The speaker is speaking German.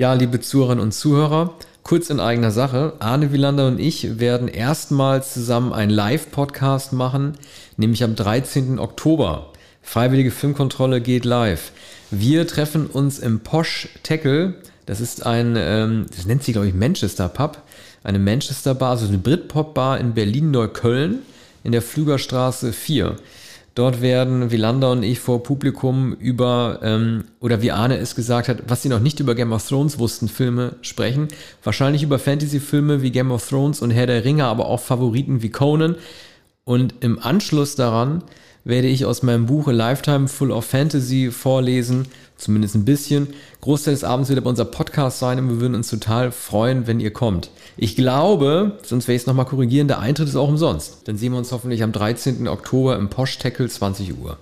Ja, liebe Zuhörerinnen und Zuhörer, kurz in eigener Sache. Arne Wielander und ich werden erstmals zusammen einen Live-Podcast machen, nämlich am 13. Oktober. Freiwillige Filmkontrolle geht live. Wir treffen uns im Posh Tackle. Das ist ein, ähm, das nennt sich, glaube ich, Manchester Pub. Eine Manchester Bar, also eine Britpop-Bar in Berlin-Neukölln in der Flügerstraße 4. Dort werden Wielander und ich vor Publikum über, ähm, oder wie Arne es gesagt hat, was sie noch nicht über Game of Thrones wussten, Filme sprechen. Wahrscheinlich über Fantasy-Filme wie Game of Thrones und Herr der Ringe, aber auch Favoriten wie Conan. Und im Anschluss daran werde ich aus meinem Buch A Lifetime Full of Fantasy vorlesen, zumindest ein bisschen. Großteil des Abends wird aber unser Podcast sein und wir würden uns total freuen, wenn ihr kommt. Ich glaube, sonst werde ich es nochmal korrigieren, der Eintritt ist auch umsonst. Dann sehen wir uns hoffentlich am 13. Oktober im Posh Tackle 20 Uhr.